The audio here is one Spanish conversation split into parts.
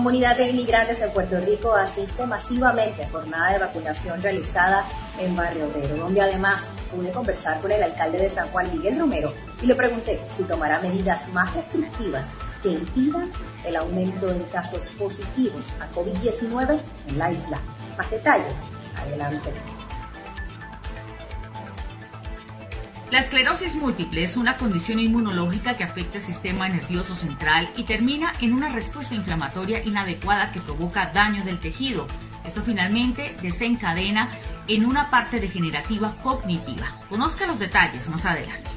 Comunidad de inmigrantes en Puerto Rico asiste masivamente a jornada de vacunación realizada en Barrio Obrero, donde además pude conversar con el alcalde de San Juan, Miguel Romero, y le pregunté si tomará medidas más restrictivas que impidan el aumento en casos positivos a COVID-19 en la isla. Más detalles, adelante. La esclerosis múltiple es una condición inmunológica que afecta el sistema nervioso central y termina en una respuesta inflamatoria inadecuada que provoca daño del tejido. Esto finalmente desencadena en una parte degenerativa cognitiva. Conozca los detalles más adelante.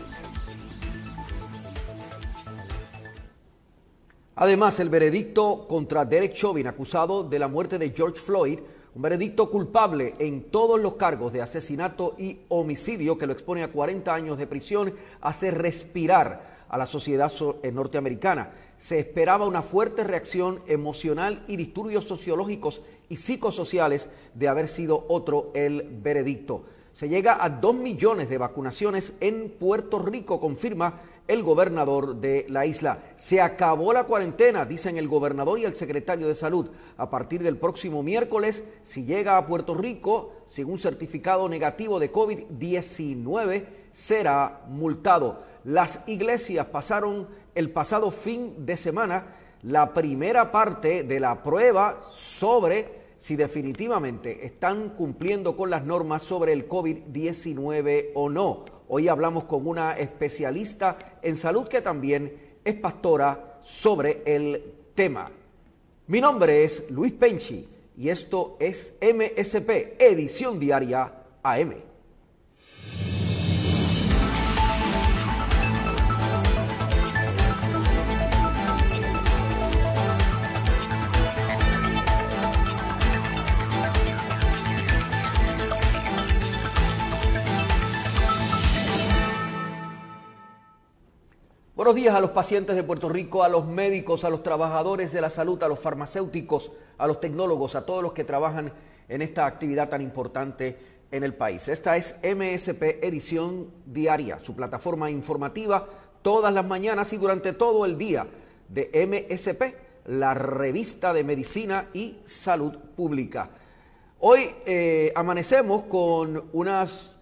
Además, el veredicto contra Derek Chauvin, acusado de la muerte de George Floyd, un veredicto culpable en todos los cargos de asesinato y homicidio que lo expone a 40 años de prisión, hace respirar a la sociedad eh, norteamericana. Se esperaba una fuerte reacción emocional y disturbios sociológicos y psicosociales de haber sido otro el veredicto. Se llega a 2 millones de vacunaciones en Puerto Rico, confirma el gobernador de la isla. Se acabó la cuarentena, dicen el gobernador y el secretario de salud. A partir del próximo miércoles, si llega a Puerto Rico sin un certificado negativo de COVID-19, será multado. Las iglesias pasaron el pasado fin de semana la primera parte de la prueba sobre si definitivamente están cumpliendo con las normas sobre el COVID-19 o no. Hoy hablamos con una especialista en salud que también es pastora sobre el tema. Mi nombre es Luis Penchi y esto es MSP, edición diaria AM. Buenos días a los pacientes de Puerto Rico, a los médicos, a los trabajadores de la salud, a los farmacéuticos, a los tecnólogos, a todos los que trabajan en esta actividad tan importante en el país. Esta es MSP Edición Diaria, su plataforma informativa todas las mañanas y durante todo el día de MSP, la revista de medicina y salud pública. Hoy eh, amanecemos con unas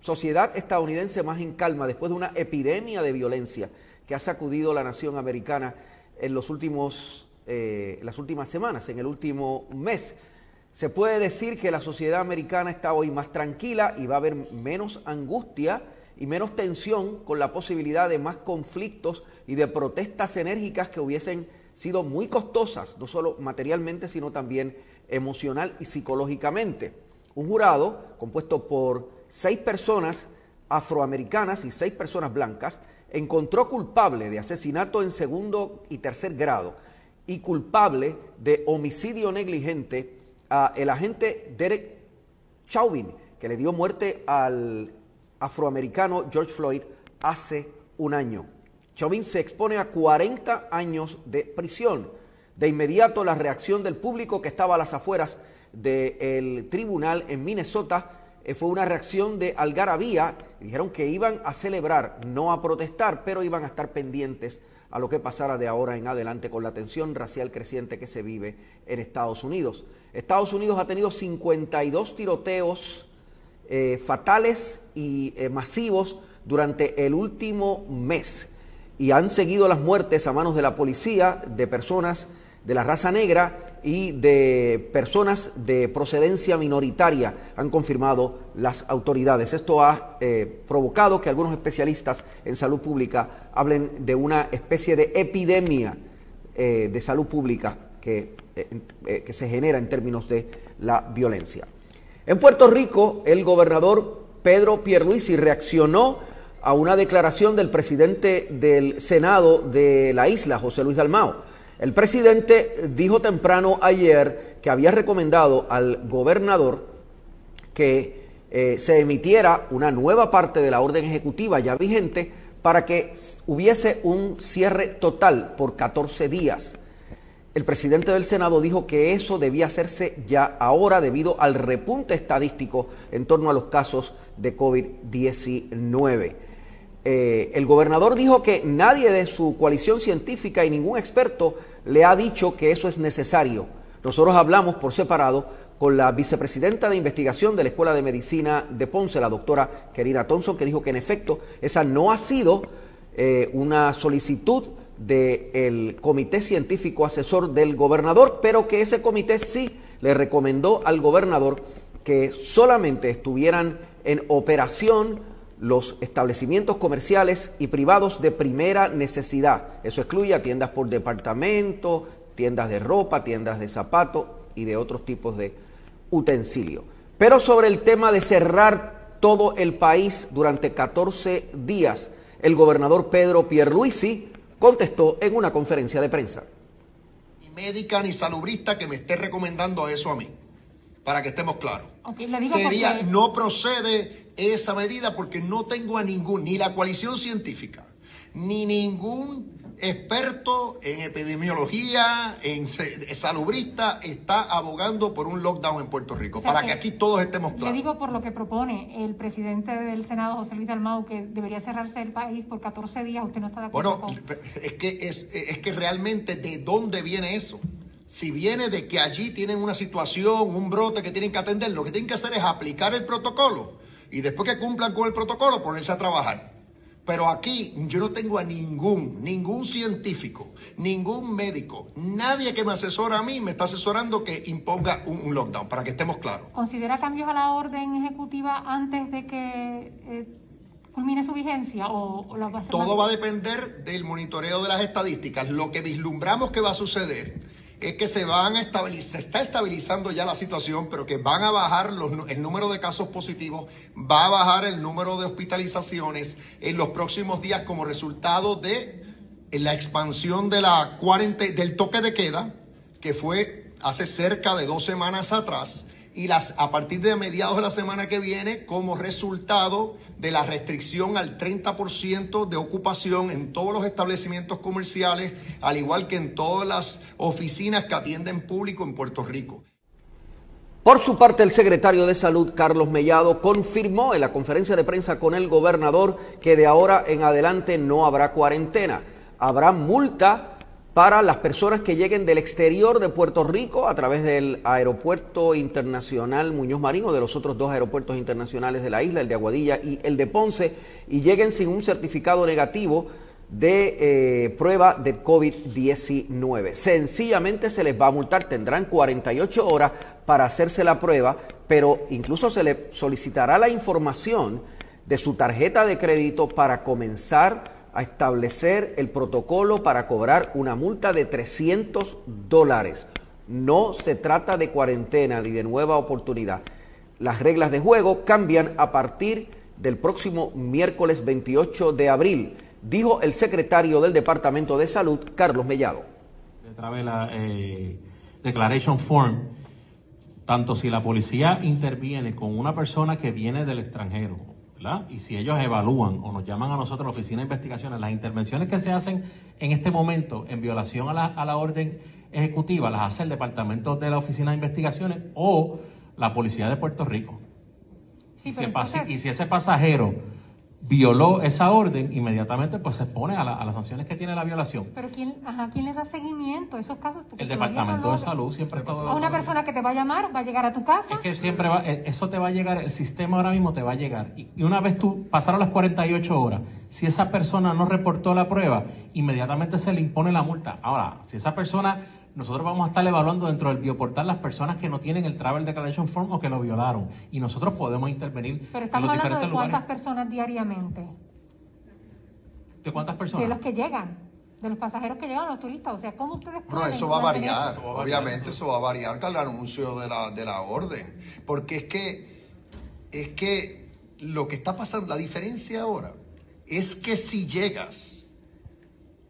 sociedad estadounidense más en calma después de una epidemia de violencia que ha sacudido la nación americana en los últimos, eh, las últimas semanas, en el último mes. Se puede decir que la sociedad americana está hoy más tranquila y va a haber menos angustia y menos tensión con la posibilidad de más conflictos y de protestas enérgicas que hubiesen sido muy costosas, no solo materialmente, sino también emocional y psicológicamente. Un jurado compuesto por seis personas afroamericanas y seis personas blancas, encontró culpable de asesinato en segundo y tercer grado y culpable de homicidio negligente a el agente Derek Chauvin, que le dio muerte al afroamericano George Floyd hace un año. Chauvin se expone a 40 años de prisión. De inmediato la reacción del público que estaba a las afueras del tribunal en Minnesota fue una reacción de algarabía. Dijeron que iban a celebrar, no a protestar, pero iban a estar pendientes a lo que pasara de ahora en adelante con la tensión racial creciente que se vive en Estados Unidos. Estados Unidos ha tenido 52 tiroteos eh, fatales y eh, masivos durante el último mes y han seguido las muertes a manos de la policía de personas de la raza negra y de personas de procedencia minoritaria, han confirmado las autoridades. Esto ha eh, provocado que algunos especialistas en salud pública hablen de una especie de epidemia eh, de salud pública que, eh, que se genera en términos de la violencia. En Puerto Rico, el gobernador Pedro Pierluisi reaccionó a una declaración del presidente del Senado de la isla, José Luis Dalmao el presidente dijo temprano ayer que había recomendado al gobernador que eh, se emitiera una nueva parte de la orden ejecutiva ya vigente para que hubiese un cierre total por 14 días. El presidente del Senado dijo que eso debía hacerse ya ahora debido al repunte estadístico en torno a los casos de COVID-19. Eh, el gobernador dijo que nadie de su coalición científica y ningún experto le ha dicho que eso es necesario. Nosotros hablamos por separado con la vicepresidenta de investigación de la Escuela de Medicina de Ponce, la doctora Kerina Thompson, que dijo que en efecto esa no ha sido eh, una solicitud del comité científico asesor del gobernador, pero que ese comité sí le recomendó al gobernador que solamente estuvieran en operación los establecimientos comerciales y privados de primera necesidad. Eso excluye a tiendas por departamento, tiendas de ropa, tiendas de zapatos y de otros tipos de utensilios. Pero sobre el tema de cerrar todo el país durante 14 días, el gobernador Pedro Pierluisi contestó en una conferencia de prensa. Ni médica ni salubrista que me esté recomendando eso a mí, para que estemos claros. Sería, no procede esa medida porque no tengo a ningún, ni la coalición científica, ni ningún experto en epidemiología, en salubrista, está abogando por un lockdown en Puerto Rico, para que, aquí todos estemos claros. Le digo por lo que propone el presidente del Senado, José Luis Dalmau, que debería cerrarse el país por 14 días, ¿usted no está de acuerdo? Bueno, es que, es, es que realmente de dónde viene eso. Si viene de que allí tienen una situación, un brote que tienen que atender, lo que tienen que hacer es aplicar el protocolo y después que cumplan con el protocolo ponerse a trabajar. Pero aquí yo no tengo a ningún, ningún científico, ningún médico, nadie que me asesora a mí me está asesorando que imponga un, lockdown, para que estemos claros. ¿Considera cambios a la orden ejecutiva antes de que eh, culmine su vigencia o, Todo va a depender del monitoreo de las estadísticas. Lo que vislumbramos que va a suceder es que se van a estabilizar, se está estabilizando ya la situación, pero que van a bajar el número de casos positivos, va a bajar el número de hospitalizaciones en los próximos días como resultado de la expansión de la del toque de queda, que fue hace cerca de dos semanas atrás, y las, a partir de mediados de la semana que viene, como resultado de la restricción al 30% de ocupación en todos los establecimientos comerciales, al igual que en todas las oficinas que atienden público en Puerto Rico. Por su parte, el secretario de Salud, Carlos Mellado, confirmó en la conferencia de prensa con el gobernador que de ahora en adelante no habrá cuarentena. Habrá multa para las personas que lleguen del exterior de Puerto Rico a través del aeropuerto internacional Muñoz Marín o de los otros dos aeropuertos internacionales de la isla, el de Aguadilla y el de Ponce, y lleguen sin un certificado negativo de eh, prueba de COVID-19. Sencillamente se les va a multar, tendrán 48 horas para hacerse la prueba, pero incluso se les solicitará la información de su tarjeta de crédito para comenzar a establecer el protocolo para cobrar una multa de 300 dólares. No se trata de cuarentena ni de nueva oportunidad. Las reglas de juego cambian a partir del próximo miércoles 28 de abril, dijo el secretario del Departamento de Salud, Carlos Mellado. A la eh, Declaration Form, tanto si la policía interviene con una persona que viene del extranjero y si ellos evalúan o nos llaman a nosotros, la Oficina de Investigaciones, las intervenciones que se hacen en este momento en violación a la, a la orden ejecutiva, las hace el Departamento de la Oficina de Investigaciones o la Policía de Puerto Rico. y si ese pasajero violó esa orden, inmediatamente pues se expone a, las sanciones que tiene la violación. Pero ¿quién, ajá, ¿quién le da seguimiento a esos casos? el Departamento de Salud siempre está... A una persona que te va a llamar, va a llegar a tu casa. Es que siempre va, eh, eso te va a llegar, el sistema ahora mismo te va a llegar. Y, y una vez tú pasaron las 48 horas, si esa persona no reportó la prueba, inmediatamente se le impone la multa. Ahora, si esa persona nosotros vamos a estar evaluando dentro del bioportal las personas que no tienen el Travel Declaration Form o que lo violaron. Y nosotros podemos intervenir Pero estamos hablando de cuántas personas diariamente. ¿De cuántas personas? De los que llegan. De los pasajeros que llegan, los turistas. O sea, ¿cómo ustedes No, eso va a variar. Obviamente eso va a variar con el anuncio de la, de la orden. Porque es que, es que lo que está pasando, la diferencia ahora, es que si llegas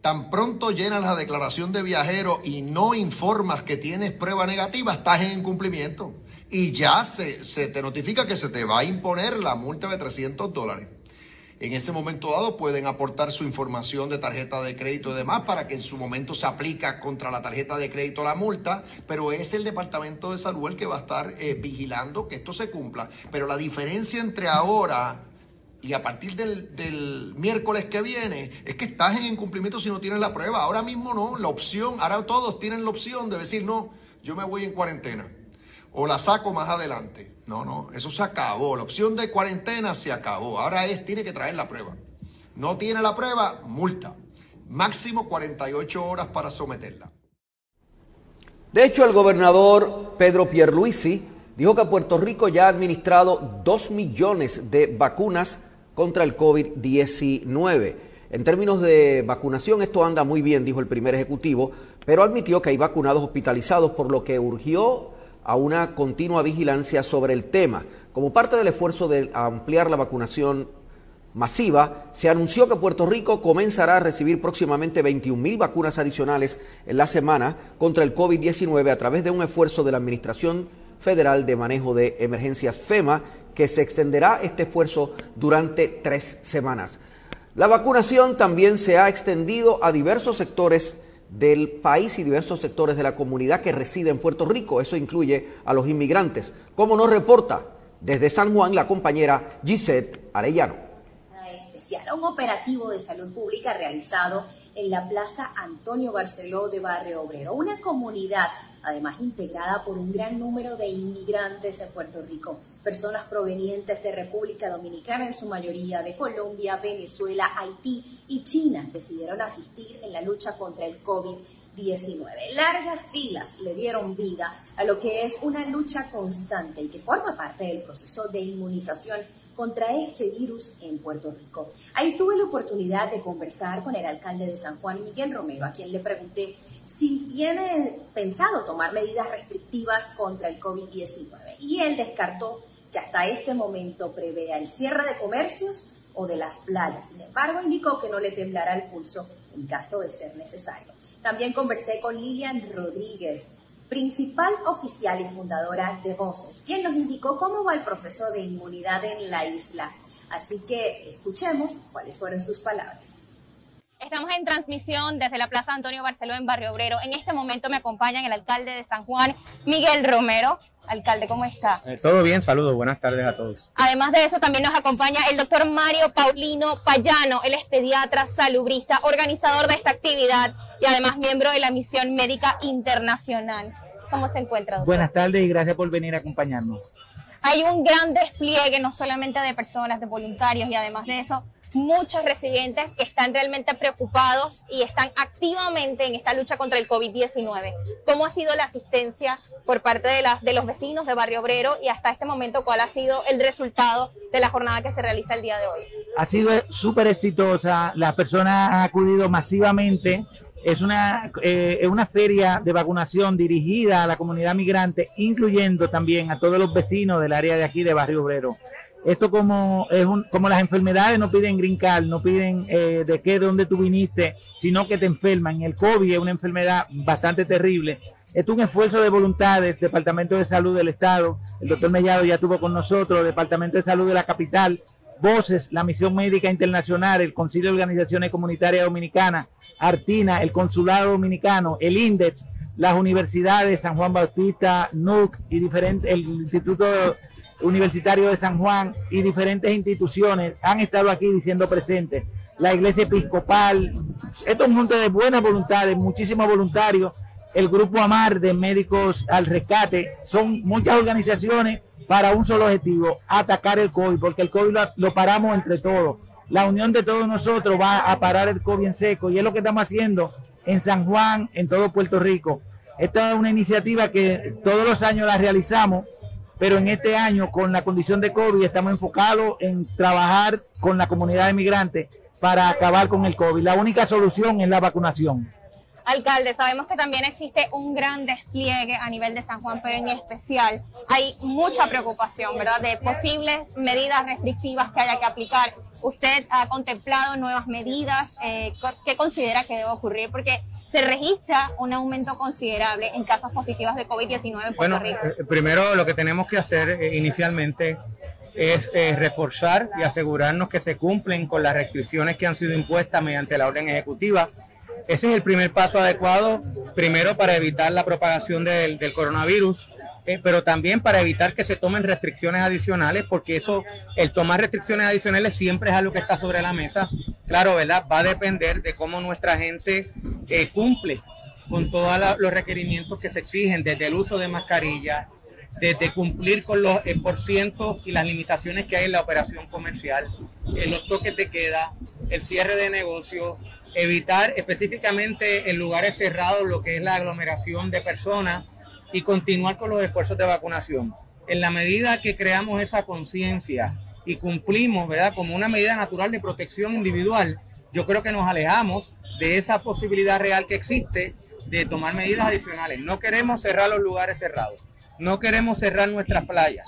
tan pronto llenas la declaración de viajero y no informas que tienes prueba negativa, estás en incumplimiento. y ya se, te notifica que se te va a imponer la multa de 300 dólares. En ese momento dado pueden aportar su información de tarjeta de crédito y demás para que en su momento se aplica contra la tarjeta de crédito la multa, pero es el Departamento de Salud el que va a estar eh, vigilando que esto se cumpla. Pero la diferencia entre ahora y a partir del, miércoles que viene es que estás en incumplimiento si no tienes la prueba. Ahora mismo no, la opción, ahora todos tienen la opción de decir, no, yo me voy en cuarentena o la saco más adelante. No, no, eso se acabó. La opción de cuarentena se acabó. Ahora es, tiene que traer la prueba. No tiene la prueba, multa. Máximo 48 horas para someterla. De hecho, el gobernador Pedro Pierluisi dijo que Puerto Rico ya ha administrado 2 millones de vacunas contra el COVID-19. En términos de vacunación, esto anda muy bien, dijo el primer ejecutivo, pero admitió que hay vacunados hospitalizados, por lo que urgió a una continua vigilancia sobre el tema. Como parte del esfuerzo de ampliar la vacunación masiva, se anunció que Puerto Rico comenzará a recibir próximamente 21 mil vacunas adicionales en la semana contra el COVID-19 a través de un esfuerzo de la Administración Federal de Manejo de Emergencias FEMA, que se extenderá este esfuerzo durante tres semanas. La vacunación también se ha extendido a diversos sectores del país y diversos sectores de la comunidad que reside en Puerto Rico. Eso incluye a los inmigrantes, como nos reporta desde San Juan la compañera Gisette Arellano. Especial, un operativo de salud pública realizado en la Plaza Antonio Barceló de Barrio Obrero, una comunidad además integrada por un gran número de inmigrantes en Puerto Rico, personas provenientes de República Dominicana, en su mayoría de Colombia, Venezuela, Haití y China, decidieron asistir en la lucha contra el COVID-19. Largas filas le dieron vida a lo que es una lucha constante y que forma parte del proceso de inmunización contra este virus en Puerto Rico. Ahí tuve la oportunidad de conversar con el alcalde de San Juan, Miguel Romero, a quien le pregunté si tiene pensado tomar medidas restrictivas contra el COVID-19. Y él descartó que hasta este momento prevea el cierre de comercios o de las playas. Sin embargo, indicó que no le temblará el pulso en caso de ser necesario. También conversé con Lilian Rodríguez, principal oficial y fundadora de Voces, quien nos indicó cómo va el proceso de inmunidad en la isla. Así que escuchemos cuáles fueron sus palabras. Estamos en transmisión desde la Plaza Antonio Barceló en Barrio Obrero. En este momento me acompaña el alcalde de San Juan, Miguel Romero. Alcalde, ¿cómo está? Eh, todo bien, saludos, buenas tardes a todos. Además de eso, también nos acompaña el doctor Mario Paulino Payano, él es pediatra, salubrista, organizador de esta actividad y además miembro de la Misión Médica Internacional. ¿Cómo se encuentra, doctor? Buenas tardes y gracias por venir a acompañarnos. Hay un gran despliegue, no solamente de personas, de voluntarios y además de eso, muchos residentes que están realmente preocupados y están activamente en esta lucha contra el COVID-19. ¿Cómo ha sido la asistencia por parte de, las, de los vecinos de Barrio Obrero y hasta este momento cuál ha sido el resultado de la jornada que se realiza el día de hoy? Ha sido súper exitosa, las personas han acudido masivamente. Es una, eh, una feria de vacunación dirigida a la comunidad migrante, incluyendo también a todos los vecinos del área de aquí de Barrio Obrero. Esto como es un, como las enfermedades no piden green no piden eh, de qué, de dónde tú viniste, sino que te enferman. El COVID es una enfermedad bastante terrible. Es un esfuerzo de voluntades, Departamento de Salud del Estado, el doctor Mellado ya estuvo con nosotros, Departamento de Salud de la capital, Voces, la Misión Médica Internacional, el Concilio de Organizaciones Comunitarias Dominicanas, Artina, el Consulado Dominicano, el INDEX, las universidades, San Juan Bautista, NUC y diferentes, el Instituto Universitario de San Juan y diferentes instituciones han estado aquí diciendo presentes. La Iglesia Episcopal, esto es de buenas voluntades, muchísimos voluntarios, el Grupo Amar de Médicos al Rescate, son muchas organizaciones para un solo objetivo, atacar el COVID, porque el COVID lo, paramos entre todos. La unión de todos nosotros va a parar el COVID en seco y es lo que estamos haciendo en San Juan, en todo Puerto Rico. Esta es una iniciativa que todos los años la realizamos pero en este año con la condición de COVID estamos enfocados en trabajar con la comunidad de migrantes para acabar con el COVID. La única solución es la vacunación. Alcalde, sabemos que también existe un gran despliegue a nivel de San Juan, pero en especial hay mucha preocupación, ¿verdad?, de posibles medidas restrictivas que haya que aplicar. ¿Usted ha contemplado nuevas medidas? Eh, ¿Qué considera que debe ocurrir? Porque se registra un aumento considerable en casos positivas de COVID-19 en Puerto Rico. Eh, primero lo que tenemos que hacer eh, inicialmente es reforzar y asegurarnos que se cumplen con las restricciones que han sido impuestas mediante la orden ejecutiva ese es el primer paso adecuado, primero para evitar la propagación del, coronavirus, eh, pero también para evitar que se tomen restricciones adicionales, porque eso, el tomar restricciones adicionales siempre es algo que está sobre la mesa. Claro, ¿verdad? Va a depender de cómo nuestra gente eh, cumple con todos los requerimientos que se exigen, desde el uso de mascarilla, desde cumplir con los eh, por y las limitaciones que hay en la operación comercial, los toques de queda, el cierre de negocios, evitar específicamente en lugares cerrados lo que es la aglomeración de personas y continuar con los esfuerzos de vacunación. En la medida que creamos esa conciencia y cumplimos, ¿verdad? Como una medida natural de protección individual, yo creo que nos alejamos de esa posibilidad real que existe de tomar medidas adicionales. No queremos cerrar los lugares cerrados, no queremos cerrar nuestras playas,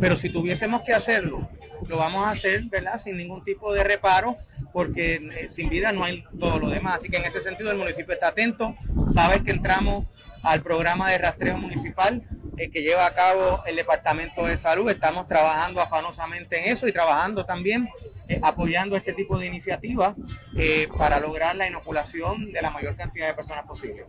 pero si tuviésemos que hacerlo, lo vamos a hacer, ¿verdad? Sin ningún tipo de reparo, porque eh, sin vida no hay todo lo demás. Así que en ese sentido el municipio está atento, sabe que entramos al programa de rastreo municipal eh, que lleva a cabo el Departamento de Salud. Estamos trabajando afanosamente en eso y trabajando también eh, apoyando este tipo de iniciativas para lograr la inoculación de la mayor cantidad de personas posible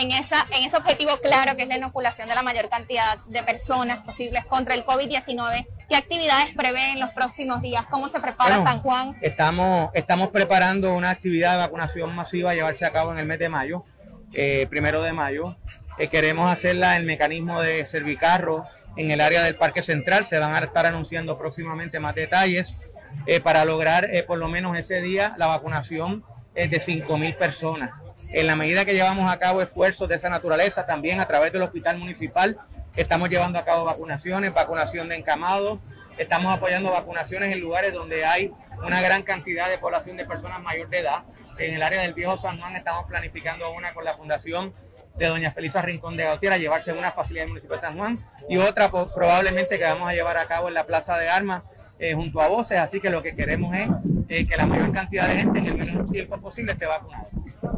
en, esa, en ese objetivo claro que es la inoculación de la mayor cantidad de personas posibles contra el COVID-19. ¿Qué actividades prevé en los próximos días? ¿Cómo se prepara San Juan? Estamos, estamos preparando una actividad de vacunación masiva a llevarse a cabo en el mes de mayo, eh, primero de mayo. Eh, queremos hacerla en el mecanismo de Servicarro en el área del Parque Central. Se van a estar anunciando próximamente más detalles eh, para lograr por lo menos ese día la vacunación de 5.000 personas en la medida que llevamos a cabo esfuerzos de esa naturaleza, también a través del hospital municipal, estamos llevando a cabo vacunaciones, vacunación de encamados, estamos apoyando vacunaciones en lugares donde hay una gran cantidad de población de personas mayor de edad. En el área del Viejo San Juan estamos planificando una con la Fundación de Doña Felisa Rincón de Gautier a llevarse una facilidad del municipio de San Juan y otra probablemente que vamos a llevar a cabo en la Plaza de Armas eh, junto a voces, así que lo que queremos es eh, que la mayor cantidad de gente en el menor tiempo posible esté vacunada.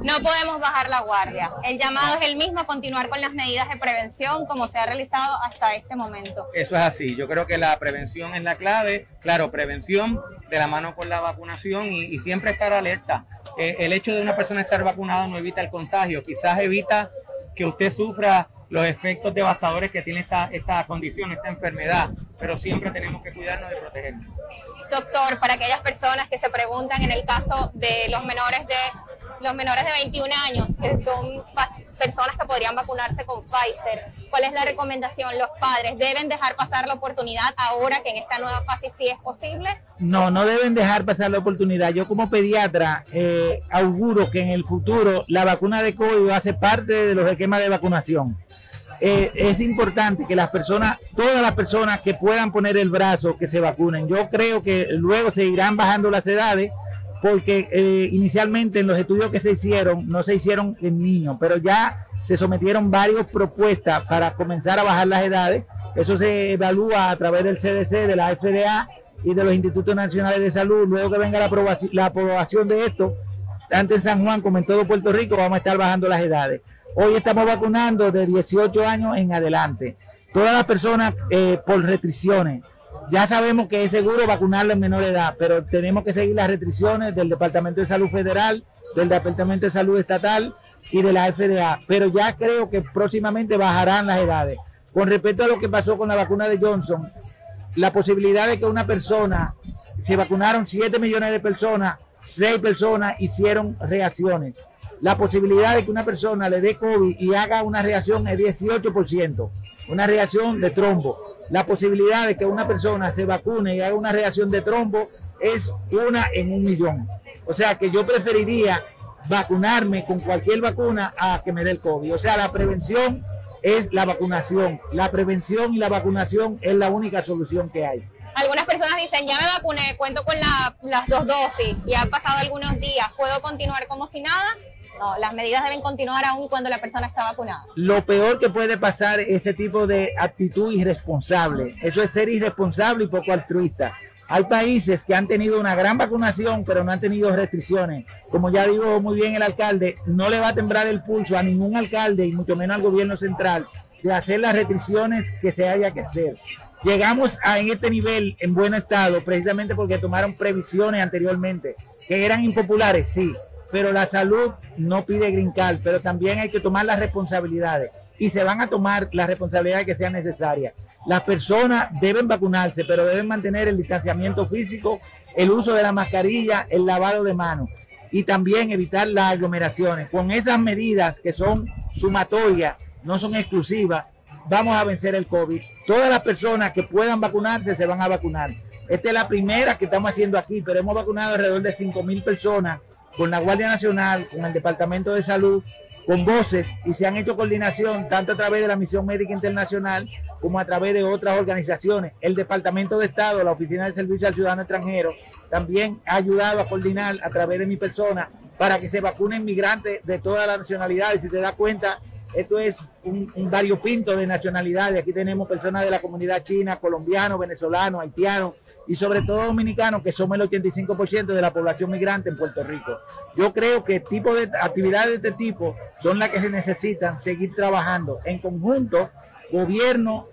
No podemos bajar la guardia. El llamado es el mismo, continuar con las medidas de prevención como se ha realizado hasta este momento. Eso es así. Yo creo que la prevención es la clave. Claro, prevención de la mano con la vacunación y, siempre estar alerta. Eh, el hecho de una persona estar vacunada no evita el contagio, quizás evita que usted sufra los efectos devastadores que tiene esta, esta condición, esta enfermedad, pero siempre tenemos que cuidarnos de protegernos. Doctor, para aquellas personas que se preguntan en el caso de los menores de los menores de 21 años, que son personas que podrían vacunarse con Pfizer, ¿cuál es la recomendación? ¿Los padres deben dejar pasar la oportunidad ahora que en esta nueva fase sí es posible? No, no deben dejar pasar la oportunidad. Yo como pediatra eh, auguro que en el futuro la vacuna de COVID va a ser parte de los esquemas de vacunación. Eh, es importante que las personas, todas las personas que puedan poner el brazo, que se vacunen. Yo creo que luego se irán bajando las edades porque eh, inicialmente en los estudios que se hicieron no se hicieron en niños, pero ya se sometieron varias propuestas para comenzar a bajar las edades. Eso se evalúa a través del CDC, de la FDA y de los Institutos Nacionales de Salud. Luego que venga la aprobación, de esto, tanto en San Juan como en todo Puerto Rico, vamos a estar bajando las edades. Hoy estamos vacunando de 18 años en adelante. Todas las personas eh, por restricciones ya sabemos que es seguro vacunarlo en menor edad, pero tenemos que seguir las restricciones del Departamento de Salud Federal, del Departamento de Salud Estatal y de la FDA. Pero ya creo que próximamente bajarán las edades. Con respecto a lo que pasó con la vacuna de Johnson, la posibilidad de que una persona, se vacunaron 7 millones de personas, 6 personas hicieron reacciones la posibilidad de que una persona le dé COVID y haga una reacción es 18%, una reacción de trombo. La posibilidad de que una persona se vacune y haga una reacción de trombo es una en un millón. O sea que yo preferiría vacunarme con cualquier vacuna a que me dé el COVID. O sea, la prevención es la vacunación. La prevención y la vacunación es la única solución que hay. Algunas personas dicen, ya me vacuné, cuento con las dos dosis y han pasado algunos días, ¿puedo continuar como si nada? No, las medidas deben continuar aún cuando la persona está vacunada. Lo peor que puede pasar es ese tipo de actitud irresponsable. Eso es ser irresponsable y poco altruista. Hay países que han tenido una gran vacunación, pero no han tenido restricciones. Como ya dijo muy bien el alcalde, no le va a temblar el pulso a ningún alcalde y mucho menos al gobierno central de hacer las restricciones que se haya que hacer. Llegamos a en este nivel en buen estado precisamente porque tomaron previsiones anteriormente que eran impopulares, sí, pero la salud no pide grincar, pero también hay que tomar las responsabilidades y se van a tomar las responsabilidades que sean necesarias. Las personas deben vacunarse, pero deben mantener el distanciamiento físico, el uso de la mascarilla, el lavado de manos y también evitar las aglomeraciones. Con esas medidas que son sumatorias, no son exclusivas, vamos a vencer el COVID. Todas las personas que puedan vacunarse se van a vacunar. Esta es la primera que estamos haciendo aquí, pero hemos vacunado alrededor de 5 mil personas con la Guardia Nacional, con el Departamento de Salud, con voces y se han hecho coordinación tanto a través de la Misión Médica Internacional como a través de otras organizaciones. El Departamento de Estado, la Oficina de Servicio al Ciudadano Extranjero, también ha ayudado a coordinar a través de mi persona para que se vacunen migrantes de todas las nacionalidades. Si te das cuenta, esto es un, un variopinto de nacionalidades. Aquí tenemos personas de la comunidad china, colombianos, venezolanos, haitianos y sobre todo dominicanos, que somos el 85% de la población migrante en Puerto Rico. Yo creo que tipo de actividades de este tipo son las que se necesitan seguir trabajando en conjunto, gobierno,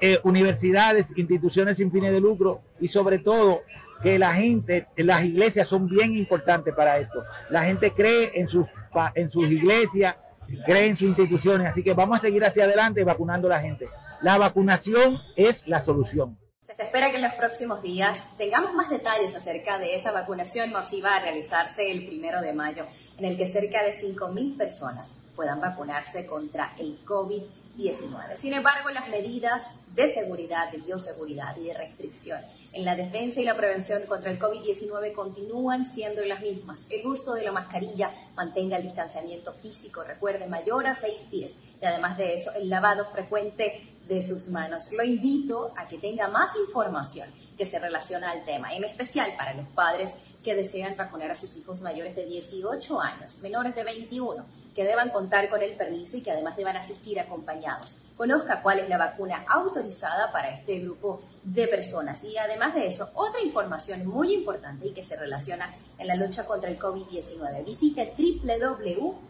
eh, universidades, instituciones sin fines de lucro y sobre todo que la gente, las iglesias son bien importantes para esto. La gente cree en sus, en sus iglesias, cree en sus instituciones, así que vamos a seguir hacia adelante vacunando a la gente. La vacunación es la solución. Se espera que en los próximos días tengamos más detalles acerca de esa vacunación masiva a realizarse el primero de mayo, en el que cerca de 5.000 personas puedan vacunarse contra el COVID-19. Sin embargo, las medidas de seguridad, de bioseguridad y de restricción en la defensa y la prevención contra el COVID-19 continúan siendo las mismas. El uso de la mascarilla, mantenga el distanciamiento físico, recuerde, mayor a seis pies. Y además de eso, el lavado frecuente de sus manos. Lo invito a que tenga más información que se relaciona al tema, en especial para los padres que desean vacunar a sus hijos mayores de 18 años, menores de 21, que deban contar con el permiso y que además deban asistir acompañados. Conozca cuál es la vacuna autorizada para este grupo de personas. Y además de eso, otra información muy importante y que se relaciona en la lucha contra el COVID-19. Visite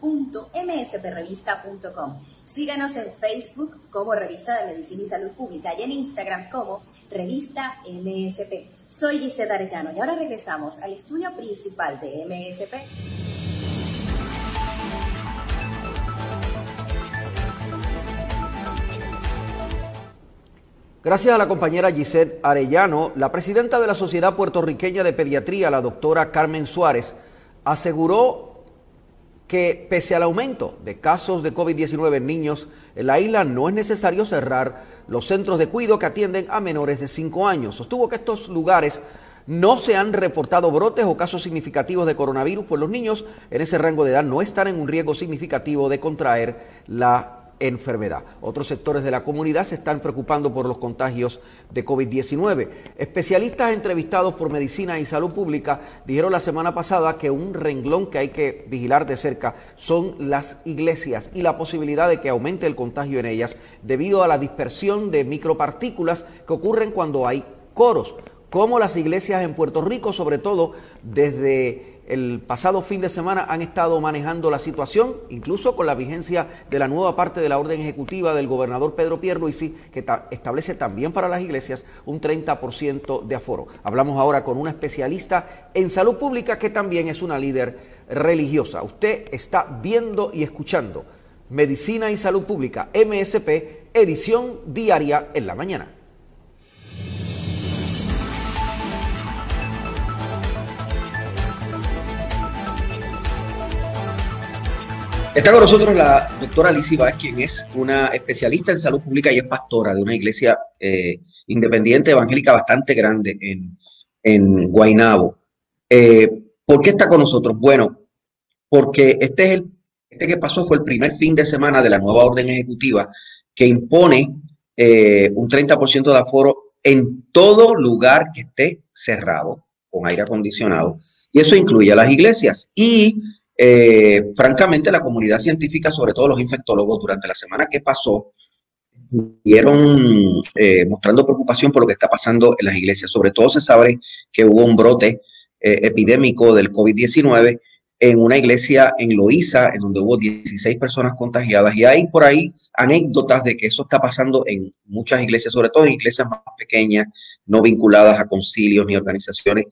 www.msprevista.com. Síganos en Facebook como Revista de Medicina y Salud Pública y en Instagram como Revista MSP. Soy Gisette Arellano y ahora regresamos al estudio principal de MSP. Gracias a la compañera Gisette Arellano, la presidenta de la Sociedad Puertorriqueña de Pediatría, la doctora Carmen Suárez, aseguró que pese al aumento de casos de COVID-19 en niños en la isla, no es necesario cerrar los centros de cuidado que atienden a menores de 5 años. Sostuvo que estos lugares no se han reportado brotes o casos significativos de coronavirus, pues los niños en ese rango de edad no están en un riesgo significativo de contraer la enfermedad. Otros sectores de la comunidad se están preocupando por los contagios de COVID-19. Especialistas entrevistados por Medicina y Salud Pública dijeron la semana pasada que un renglón que hay que vigilar de cerca son las iglesias y la posibilidad de que aumente el contagio en ellas debido a la dispersión de micropartículas que ocurren cuando hay coros, como las iglesias en Puerto Rico, sobre todo desde el pasado fin de semana han estado manejando la situación, incluso con la vigencia de la nueva parte de la orden ejecutiva del gobernador Pedro Pierluisi, que establece también para las iglesias un 30% de aforo. Hablamos ahora con una especialista en salud pública que también es una líder religiosa. Usted está viendo y escuchando Medicina y Salud Pública, MSP, edición diaria en la mañana. Está con nosotros la doctora Alicia Vázquez, quien es una especialista en salud pública y es pastora de una iglesia eh, independiente evangélica bastante grande en, en Guaynabo. Eh, ¿Por qué está con nosotros? Bueno, porque este es el, este que pasó fue el primer fin de semana de la nueva orden ejecutiva que impone eh, un 30% de aforo en todo lugar que esté cerrado con aire acondicionado. Y eso incluye a las iglesias. Y eh, francamente, la comunidad científica, sobre todo los infectólogos, durante la semana que pasó, vieron eh, mostrando preocupación por lo que está pasando en las iglesias. Sobre todo se sabe que hubo un brote eh, epidémico del COVID-19 en una iglesia en Loíza, en donde hubo 16 personas contagiadas. Y hay por ahí anécdotas de que eso está pasando en muchas iglesias, sobre todo en iglesias más pequeñas, no vinculadas a concilios ni organizaciones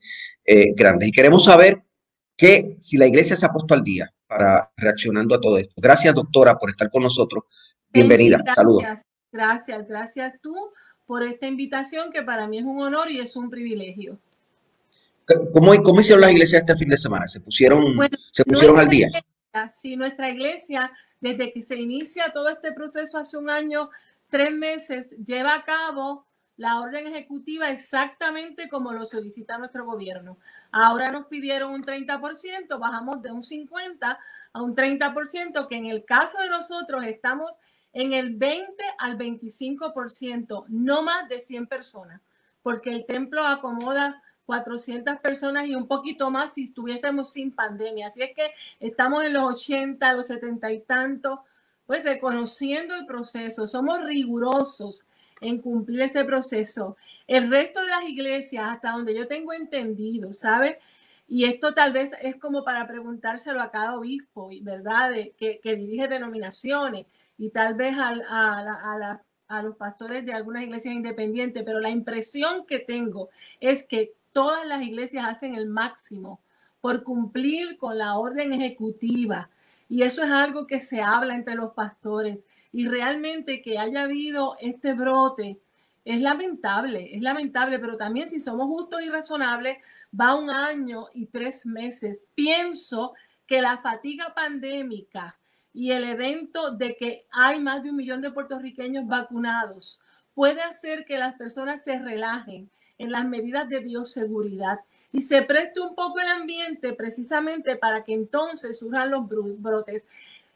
grandes. Y queremos saber que si la iglesia se ha puesto al día para reaccionando a todo esto. Gracias, doctora, por estar con nosotros. Bienvenida. Gracias, Saludos. Gracias, gracias tú por esta invitación que para mí es un honor y es un privilegio. ¿Cómo, cómo hicieron las iglesias este fin de semana? ¿Se pusieron, se pusieron al día? sí, nuestra iglesia, desde que se inicia todo este proceso hace un año, tres meses, lleva a cabo la orden ejecutiva exactamente como lo solicita nuestro gobierno. Ahora nos pidieron un 30%, bajamos de un 50% a un 30%, que en el caso de nosotros estamos en el 20 al 25%, no más de 100 personas, porque el templo acomoda 400 personas y un poquito más si estuviésemos sin pandemia. Así es que estamos en los 80, los 70 y tantos, pues reconociendo el proceso, somos rigurosos en cumplir este proceso. El resto de las iglesias, hasta donde yo tengo entendido, ¿sabe? Y esto tal vez es como para preguntárselo a cada obispo, ¿verdad? que, dirige denominaciones y tal vez a, a los pastores de algunas iglesias independientes, pero la impresión que tengo es que todas las iglesias hacen el máximo por cumplir con la orden ejecutiva. Y eso es algo que se habla entre los pastores y realmente que haya habido este brote es lamentable, es lamentable, pero también si somos justos y razonables, va un año y tres meses. Pienso que la fatiga pandémica y el evento de que hay más de un millón de puertorriqueños vacunados puede hacer que las personas se relajen en las medidas de bioseguridad y se preste un poco el ambiente precisamente para que entonces surjan los brotes.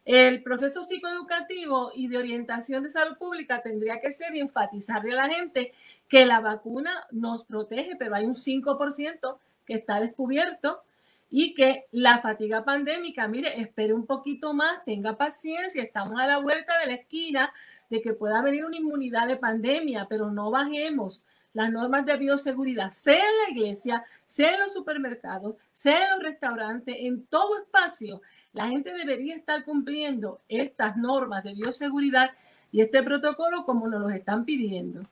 El proceso psicoeducativo y de orientación de salud pública tendría que ser enfatizarle a la gente que la vacuna nos protege, pero hay un 5% que está descubierto y que la fatiga pandémica, mire, espere un poquito más, tenga paciencia, estamos a la vuelta de la esquina de que pueda venir una inmunidad de pandemia, pero no bajemos las normas de bioseguridad, sea en la iglesia, sea en los supermercados, sea en los restaurantes, en todo espacio la gente debería estar cumpliendo estas normas de bioseguridad y este protocolo como nos los están pidiendo.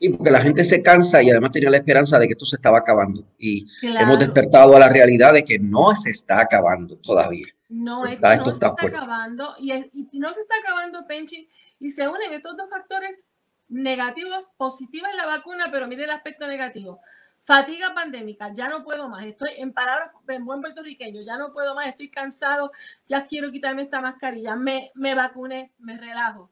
Y porque la gente se cansa y además tenía la esperanza de que esto se estaba acabando. Y hemos despertado a la realidad de que no se está acabando todavía. No, no se está acabando. Y, y, no se está acabando, Penchi. Y se unen estos dos factores negativos, positivos en la vacuna, pero mire el aspecto negativo. Fatiga pandémica, ya no puedo más. Estoy en palabras en buen puertorriqueño, ya no puedo más, estoy cansado, ya quiero quitarme esta mascarilla. Me, me vacuné, me relajo.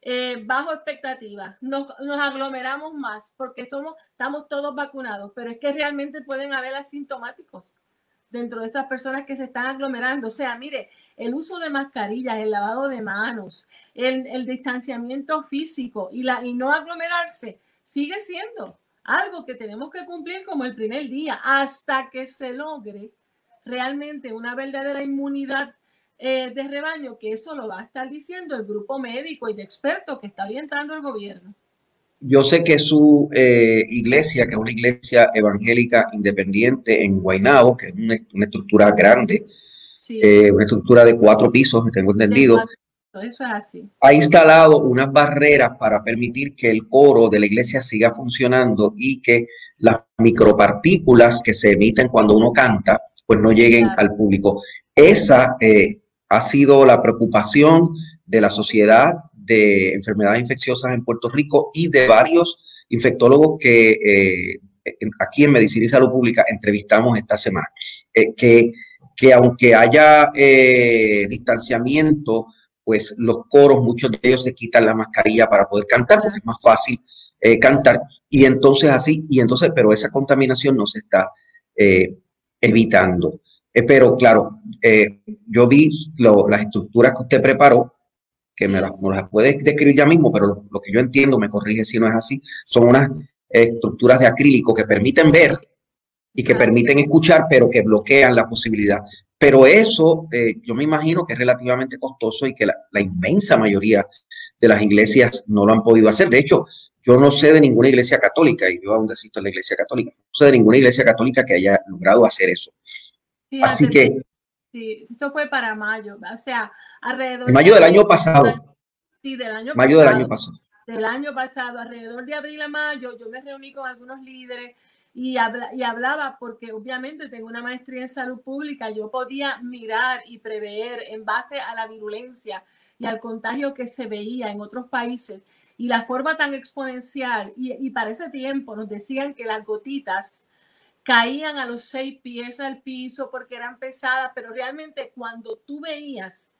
Eh, bajo expectativa, nos, nos, aglomeramos más porque somos, estamos todos vacunados, pero es que realmente pueden haber asintomáticos dentro de esas personas que se están aglomerando. O sea, mire, el uso de mascarillas, el lavado de manos, el, el distanciamiento físico y, la, y no aglomerarse sigue siendo algo que tenemos que cumplir como el primer día, hasta que se logre realmente una verdadera inmunidad eh, de rebaño, que eso lo va a estar diciendo el grupo médico y de expertos que está orientando el gobierno. Yo sé que su eh, iglesia, que es una iglesia evangélica independiente en Guaynabo, que es una, estructura grande, eh, una estructura de cuatro pisos, tengo entendido, eso es así. Ha instalado unas barreras para permitir que el coro de la iglesia siga funcionando y que las micropartículas que se emiten cuando uno canta, pues no lleguen al público. Esa eh, ha sido la preocupación de la Sociedad de Enfermedades Infecciosas en Puerto Rico y de varios infectólogos que eh, aquí en Medicina y Salud Pública entrevistamos esta semana. Eh, que, que aunque haya distanciamiento, pues los coros, muchos de ellos se quitan la mascarilla para poder cantar, porque es más fácil eh, cantar. Y entonces así, y entonces, pero esa contaminación no se está eh, evitando. Eh, pero claro, yo vi las estructuras que usted preparó, que me las, puede describir ya mismo, pero lo, lo, que yo entiendo, me corrige si no es así, son unas estructuras de acrílico que permiten ver y que permiten escuchar, pero que bloquean la posibilidad pero eso eh, yo me imagino que es relativamente costoso y que la, la, inmensa mayoría de las iglesias no lo han podido hacer. De hecho, yo no sé de ninguna iglesia católica, y yo aún asisto a la iglesia católica, no sé de ninguna iglesia católica que haya logrado hacer eso. Así que... Sí, esto fue para mayo, o sea, alrededor... mayo del año pasado. Sí, del año mayo del año pasado. Del año pasado, alrededor de abril a mayo, yo me reuní con algunos líderes y, habla, y hablaba porque obviamente tengo una maestría en salud pública, yo podía mirar y prever en base a la virulencia y al contagio que se veía en otros países y la forma tan exponencial. Y, y para ese tiempo nos decían que las gotitas caían a los seis pies al piso porque eran pesadas, pero realmente cuando tú veías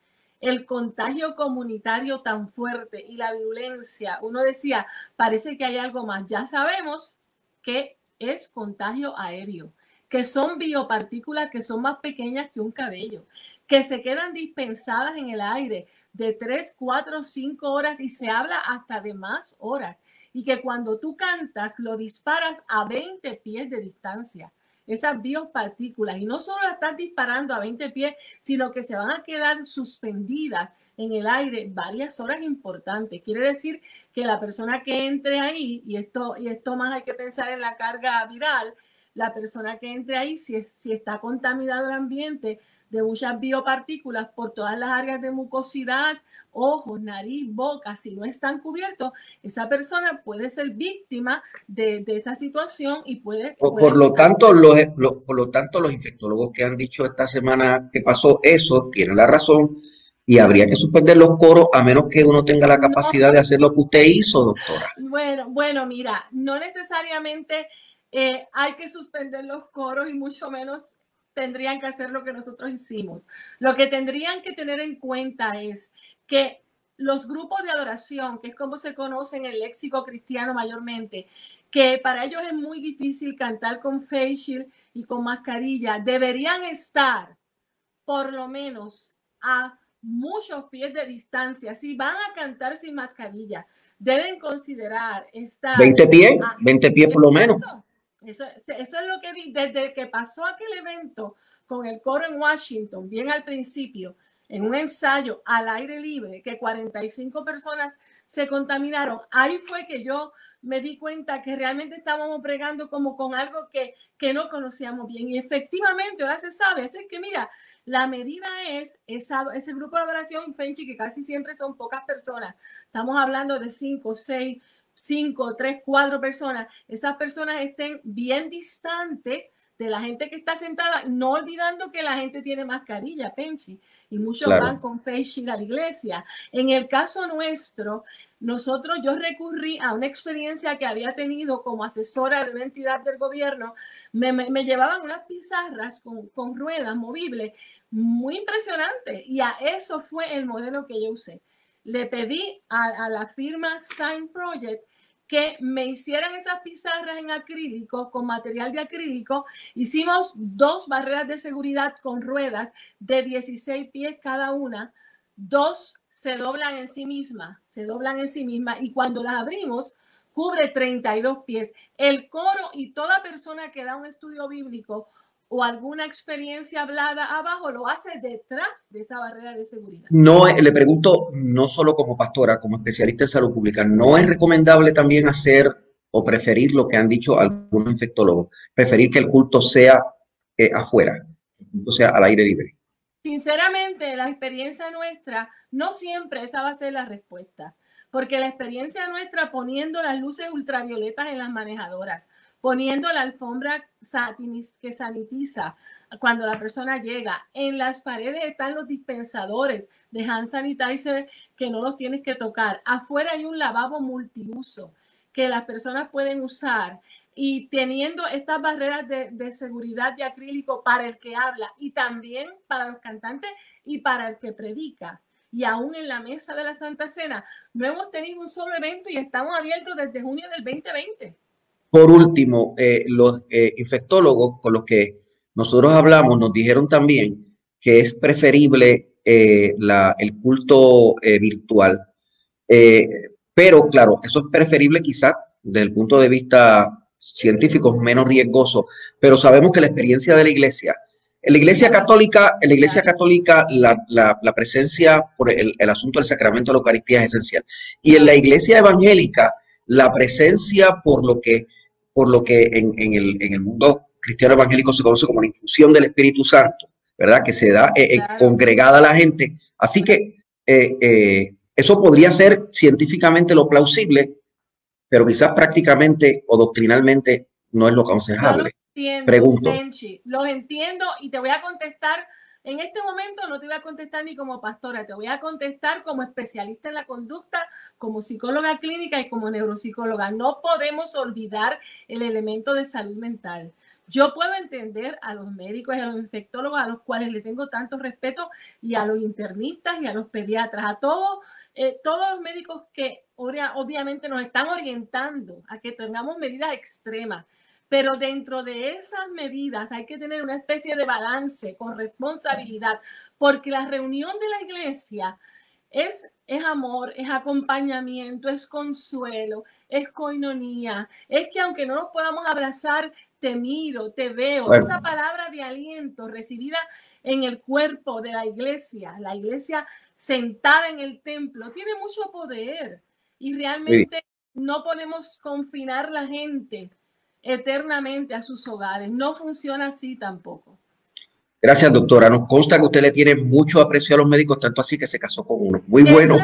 el contagio comunitario tan fuerte y la violencia, uno decía, parece que hay algo más. Ya sabemos que es contagio aéreo, que son biopartículas que son más pequeñas que un cabello, que se quedan dispensadas en el aire de 3, 4, 5 horas y se habla hasta de más horas. Y que cuando tú cantas lo disparas a 20 pies de distancia. Esas biopartículas. Y no solo las estás disparando a 20 pies, sino que se van a quedar suspendidas en el aire varias horas importantes. Quiere decir que la persona que entre ahí, y esto, y esto más hay que pensar en la carga viral, la persona que entre ahí, si, si está contaminado el ambiente, de muchas biopartículas por todas las áreas de mucosidad, ojos, nariz, boca, si no están cubiertos, esa persona puede ser víctima de, esa situación y puede... por, lo tanto, los, por lo tanto, los infectólogos que han dicho esta semana que pasó eso tienen la razón y habría que suspender los coros a menos que uno tenga la capacidad de hacer lo que usted hizo, doctora. Bueno, bueno, mira, no necesariamente eh, hay que suspender los coros y mucho menos tendrían que hacer lo que nosotros hicimos. Lo que tendrían que tener en cuenta es que los grupos de adoración, que es como se conoce en el léxico cristiano mayormente, que para ellos es muy difícil cantar con face shield y con mascarilla, deberían estar por lo menos a muchos pies de distancia. Si van a cantar sin mascarilla, deben considerar estar... 20 pies, 20 pies por lo menos. Eso, es lo que vi desde que pasó aquel evento con el coro en Washington, bien al principio, en un ensayo al aire libre, que 45 personas se contaminaron. Ahí fue que yo me di cuenta que realmente estábamos pregando como con algo que, que no conocíamos bien. Y efectivamente, ahora se sabe, es que mira, la medida es esa, ese grupo de adoración, Fenchi, que casi siempre son pocas personas. Estamos hablando de 5, 6, cinco, tres, cuatro personas, esas personas estén bien distantes de la gente que está sentada, no olvidando que la gente tiene mascarilla, Penchi, y muchos van con face a la iglesia. En el caso nuestro, nosotros, yo recurrí a una experiencia que había tenido como asesora de una entidad del gobierno, me, me, llevaban unas pizarras con, con ruedas movibles, muy impresionante, y a eso fue el modelo que yo usé le pedí a, la firma Sign Project que me hicieran esas pizarras en acrílico, con material de acrílico. Hicimos dos barreras de seguridad con ruedas de 16 pies cada una. Dos se doblan en sí mismas, se doblan en sí mismas y cuando las abrimos cubre 32 pies. El coro y toda persona que da un estudio bíblico o alguna experiencia hablada abajo lo hace detrás de esa barrera de seguridad. No, le pregunto, no solo como pastora, como especialista en salud pública, ¿no es recomendable también hacer o preferir lo que han dicho algunos infectólogos, preferir que el culto sea eh, afuera, o sea, al aire libre? Sinceramente, la experiencia nuestra, no siempre esa va a ser la respuesta, porque la experiencia nuestra poniendo las luces ultravioletas en las manejadoras, poniendo la alfombra que sanitiza cuando la persona llega. En las paredes están los dispensadores de hand sanitizer que no los tienes que tocar. Afuera hay un lavabo multiuso que las personas pueden usar y teniendo estas barreras de, de, seguridad de acrílico para el que habla y también para los cantantes y para el que predica. Y aún en la mesa de la Santa Cena, no hemos tenido un solo evento y estamos abiertos desde junio del 2020. Por último, eh, los eh, infectólogos con los que nosotros hablamos nos dijeron también que es preferible eh, el culto virtual. pero claro, eso es preferible quizás desde el punto de vista científico, menos riesgoso, pero sabemos que la experiencia de la iglesia En la Iglesia Católica, en la Iglesia Católica la, presencia por el, asunto del sacramento de la Eucaristía es esencial. Y en la Iglesia Evangélica, la presencia por lo que, por lo que en, el, mundo cristiano evangélico se conoce como la infusión del Espíritu Santo, ¿verdad? Que se da eh, eh, congregada a la gente. Así que eh, eso podría ser científicamente lo plausible, pero quizás prácticamente o doctrinalmente no es lo aconsejable. Entiendo, Pregunto. los entiendo y te voy a contestar. En este momento no te voy a contestar ni como pastora, te voy a contestar como especialista en la conducta, como psicóloga clínica y como neuropsicóloga. No podemos olvidar el elemento de salud mental. Yo puedo entender a los médicos y a los infectólogos, a los cuales le tengo tanto respeto, y a los internistas y a los pediatras, a todos eh, todos los médicos que obviamente nos están orientando a que tengamos medidas extremas, pero dentro de esas medidas hay que tener una especie de balance con responsabilidad, porque la reunión de la iglesia es, es amor, es acompañamiento, es consuelo, es coinonía, es que aunque no nos podamos abrazar, te miro, te veo. Esa palabra de aliento recibida en el cuerpo de la iglesia, la iglesia sentada en el templo, tiene mucho poder y realmente no podemos confinar la gente eternamente a sus hogares. No funciona así tampoco. Gracias, doctora. Nos consta que usted le tiene mucho aprecio a los médicos, tanto así que se casó con uno. Muy bueno.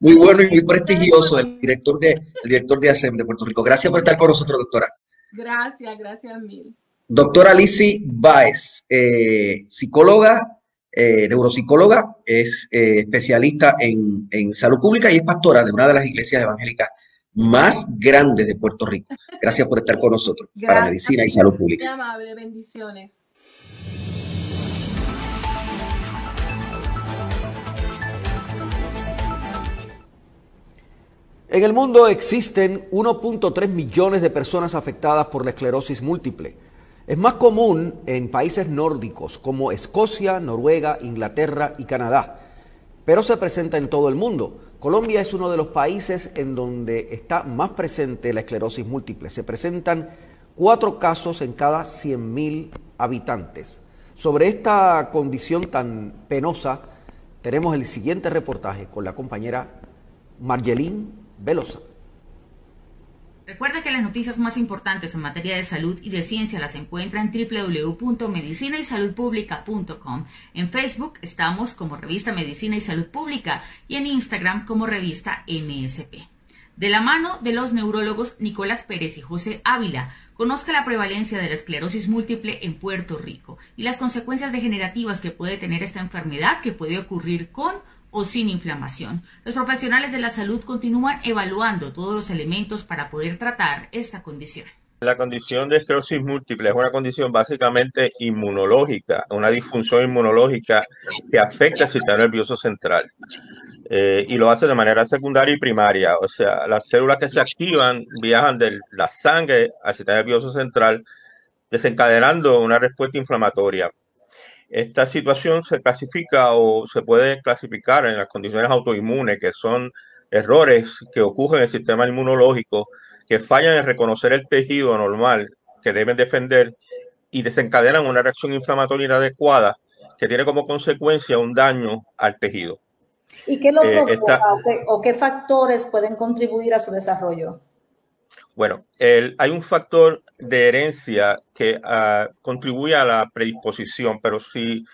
muy bueno y muy prestigioso, el director de, el director de ASEM de Puerto Rico. Gracias por estar con nosotros, doctora. Gracias, gracias mil. Doctora Lizzie Baez, eh, psicóloga, eh, neuropsicóloga, es eh, especialista en, salud pública y es pastora de una de las iglesias evangélicas más grandes de Puerto Rico. Gracias por estar con nosotros para Medicina y Salud Pública. Muy amable, bendiciones. En el mundo existen 1.3 millones de personas afectadas por la esclerosis múltiple. Es más común en países nórdicos como Escocia, Noruega, Inglaterra y Canadá, pero se presenta en todo el mundo. Colombia es uno de los países en donde está más presente la esclerosis múltiple. Se presentan cuatro casos en cada 100.000 habitantes. Sobre esta condición tan penosa, tenemos el siguiente reportaje con la compañera Margelín Velosa. Recuerda que las noticias más importantes en materia de salud y de ciencia las encuentra en www.medicinaysaludpublica.com. En Facebook estamos como revista Medicina y Salud Pública y en Instagram como revista MSP. De la mano de los neurólogos Nicolás Pérez y José Ávila, conozca la prevalencia de la esclerosis múltiple en Puerto Rico y las consecuencias degenerativas que puede tener esta enfermedad que puede ocurrir con o sin inflamación. Los profesionales de la salud continúan evaluando todos los elementos para poder tratar esta condición. La condición de esclerosis múltiple es una condición básicamente inmunológica, una disfunción inmunológica que afecta al sistema nervioso central. Eh, y lo hace de manera secundaria y primaria, o sea, las células que se activan viajan de la sangre al sistema nervioso central, desencadenando una respuesta inflamatoria. Esta situación se clasifica o se puede clasificar en las condiciones autoinmunes, que son errores que ocurren en el sistema inmunológico, que fallan en reconocer el tejido normal que deben defender y desencadenan una reacción inflamatoria inadecuada que tiene como consecuencia un daño al tejido. ¿Y qué lo eh, o qué factores pueden contribuir a su desarrollo? Bueno, hay un factor de herencia que ah, contribuye a la predisposición, pero si,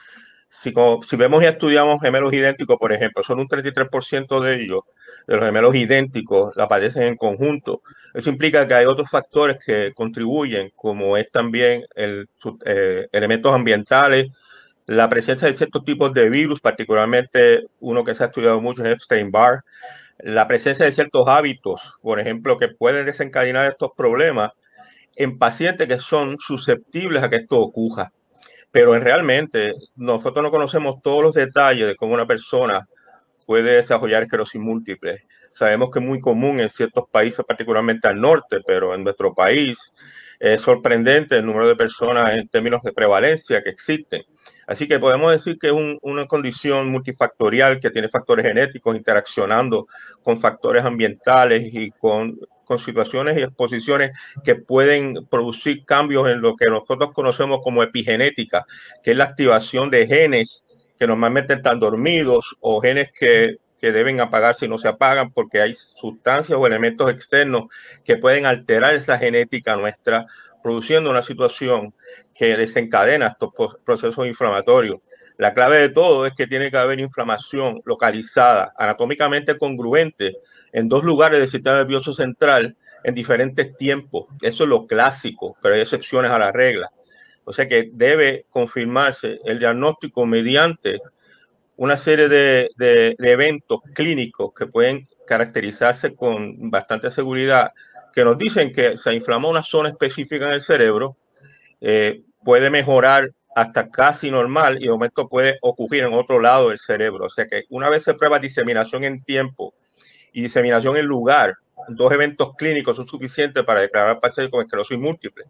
si, si, vemos y estudiamos gemelos idénticos, por ejemplo, son un 33% de ellos, de los gemelos idénticos, la padecen en conjunto. Eso implica que hay otros factores que contribuyen, como es también el, eh, elementos ambientales, la presencia de ciertos tipos de virus, particularmente uno que se ha estudiado mucho es Epstein-Barr, la presencia de ciertos hábitos, por ejemplo, que pueden desencadenar estos problemas en pacientes que son susceptibles a que esto ocurra. Pero en realmente nosotros no conocemos todos los detalles de cómo una persona puede desarrollar esclerosis múltiple. Sabemos que es muy común en ciertos países, particularmente al norte, pero en nuestro país Es sorprendente el número de personas en términos de prevalencia que existen. Así que podemos decir que es una condición multifactorial que tiene factores genéticos interaccionando con factores ambientales y con, con situaciones y exposiciones que pueden producir cambios en lo que nosotros conocemos como epigenética, que es la activación de genes que normalmente están dormidos o genes que que deben apagarse y no se apagan porque hay sustancias o elementos externos que pueden alterar esa genética nuestra, produciendo una situación que desencadena estos procesos inflamatorios. La clave de todo es que tiene que haber inflamación localizada, anatómicamente congruente, en dos lugares del sistema nervioso central en diferentes tiempos. Eso es lo clásico, pero hay excepciones a la regla. O sea que debe confirmarse el diagnóstico mediante una serie de, eventos clínicos que pueden caracterizarse con bastante seguridad, que nos dicen que se inflamó una zona específica en el cerebro, eh, puede mejorar hasta casi normal y de momento puede ocurrir en otro lado del cerebro. O sea que una vez se prueba diseminación en tiempo y diseminación en lugar, dos eventos clínicos son suficientes para declarar al paciente con esclerosis múltiple.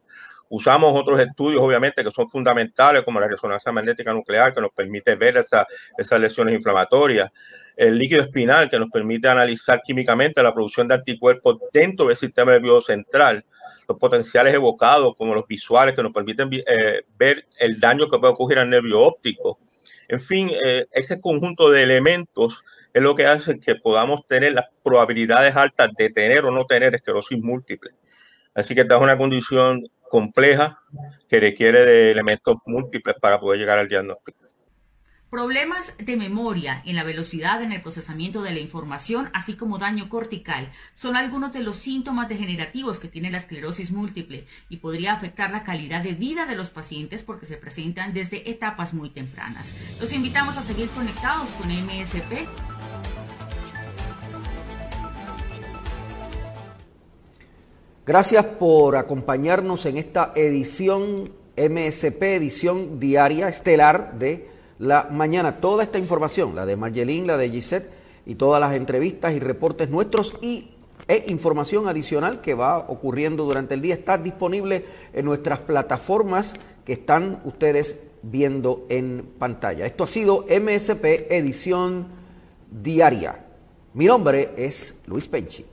Usamos otros estudios, obviamente, que son fundamentales, como la resonancia magnética nuclear, que nos permite ver esa, esas lesiones inflamatorias. El líquido espinal, que nos permite analizar químicamente la producción de anticuerpos dentro del sistema nervioso central. Los potenciales evocados, como los visuales, que nos permiten eh, ver el daño que puede ocurrir al nervio óptico. En fin, eh, ese conjunto de elementos es lo que hace que podamos tener las probabilidades altas de tener o no tener esclerosis múltiple. Así que esta es una condición compleja que requiere de elementos múltiples para poder llegar al diagnóstico. Problemas de memoria en la velocidad en el procesamiento de la información, así como daño cortical, son algunos de los síntomas degenerativos que tiene la esclerosis múltiple y podría afectar la calidad de vida de los pacientes porque se presentan desde etapas muy tempranas. Los invitamos a seguir conectados con MSP Gracias por acompañarnos en esta edición MSP, edición diaria estelar de la mañana. Toda esta información, la de Margelín, la de Gisette y todas las entrevistas y reportes nuestros y e información adicional que va ocurriendo durante el día está disponible en nuestras plataformas que están ustedes viendo en pantalla. Esto ha sido MSP edición diaria. Mi nombre es Luis Penchi.